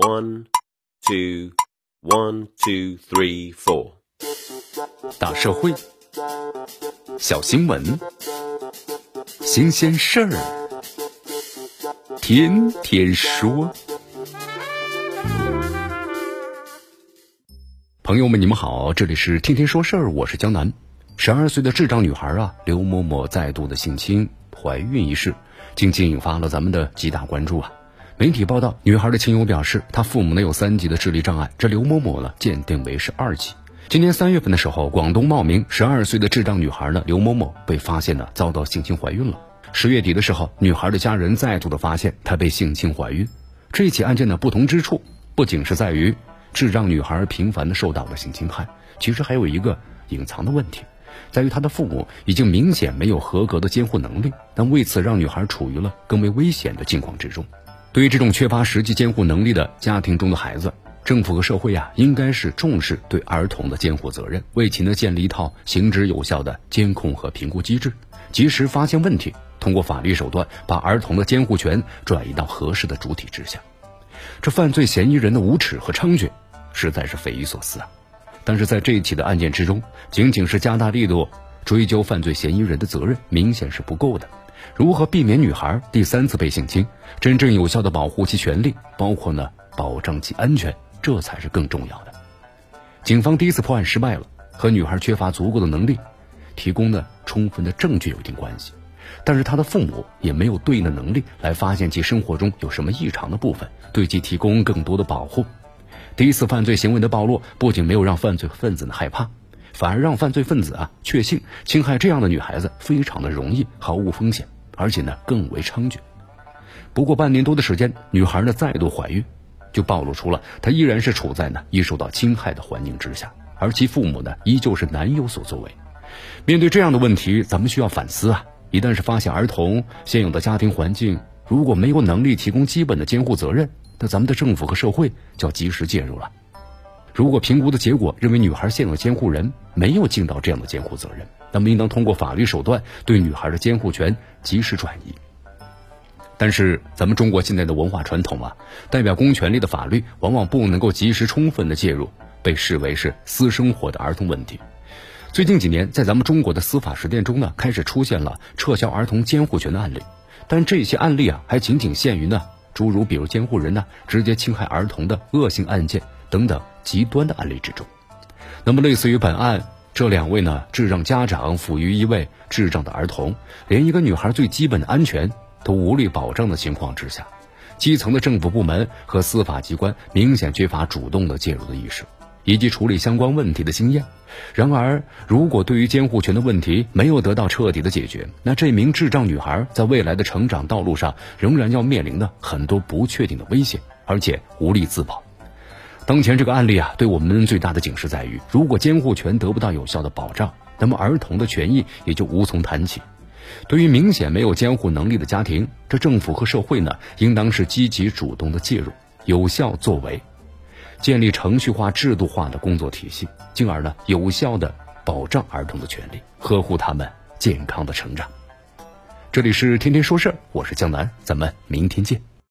One, two, one, two, three, four。大社会，小新闻，新鲜事儿，天天说。朋友们，你们好，这里是天天说事儿，我是江南。十二岁的智障女孩啊，刘某某再度的性侵怀孕一事，近期引发了咱们的极大关注啊。媒体报道，女孩的亲友表示，她父母呢有三级的智力障碍，这刘某某呢鉴定为是二级。今年三月份的时候，广东茂名十二岁的智障女孩呢刘某某被发现呢遭到性侵怀孕了。十月底的时候，女孩的家人再度的发现她被性侵怀孕。这起案件呢不同之处，不仅是在于智障女孩频繁的受到了性侵害，其实还有一个隐藏的问题，在于她的父母已经明显没有合格的监护能力，但为此让女孩处于了更为危险的境况之中。对于这种缺乏实际监护能力的家庭中的孩子，政府和社会啊，应该是重视对儿童的监护责任，为其呢建立一套行之有效的监控和评估机制，及时发现问题，通过法律手段把儿童的监护权转移到合适的主体之下。这犯罪嫌疑人的无耻和猖獗，实在是匪夷所思啊！但是在这一起的案件之中，仅仅是加大力度追究犯罪嫌疑人的责任，明显是不够的。如何避免女孩第三次被性侵？真正有效的保护其权利，包括呢保障其安全，这才是更重要的。警方第一次破案失败了，和女孩缺乏足够的能力提供的充分的证据有一定关系。但是她的父母也没有对应的能力来发现其生活中有什么异常的部分，对其提供更多的保护。第一次犯罪行为的暴露，不仅没有让犯罪分子呢害怕。反而让犯罪分子啊确信侵害这样的女孩子非常的容易，毫无风险，而且呢更为猖獗。不过半年多的时间，女孩呢再度怀孕，就暴露出了她依然是处在呢易受到侵害的环境之下，而其父母呢依旧是难有所作为。面对这样的问题，咱们需要反思啊！一旦是发现儿童现有的家庭环境如果没有能力提供基本的监护责任，那咱们的政府和社会就要及时介入了。如果评估的结果认为女孩现有监护人没有尽到这样的监护责任，那么应当通过法律手段对女孩的监护权及时转移。但是咱们中国现在的文化传统啊，代表公权力的法律往往不能够及时充分的介入，被视为是私生活的儿童问题。最近几年，在咱们中国的司法实践中呢，开始出现了撤销儿童监护权的案例，但这些案例啊，还仅仅限于呢，诸如比如监护人呢直接侵害儿童的恶性案件。等等极端的案例之中，那么类似于本案这两位呢智障家长抚育一位智障的儿童，连一个女孩最基本的安全都无力保障的情况之下，基层的政府部门和司法机关明显缺乏主动的介入的意识，以及处理相关问题的经验。然而，如果对于监护权的问题没有得到彻底的解决，那这名智障女孩在未来的成长道路上仍然要面临的很多不确定的危险，而且无力自保。当前这个案例啊，对我们最大的警示在于，如果监护权得不到有效的保障，那么儿童的权益也就无从谈起。对于明显没有监护能力的家庭，这政府和社会呢，应当是积极主动的介入，有效作为，建立程序化、制度化的工作体系，进而呢，有效的保障儿童的权利，呵护他们健康的成长。这里是天天说事儿，我是江南，咱们明天见。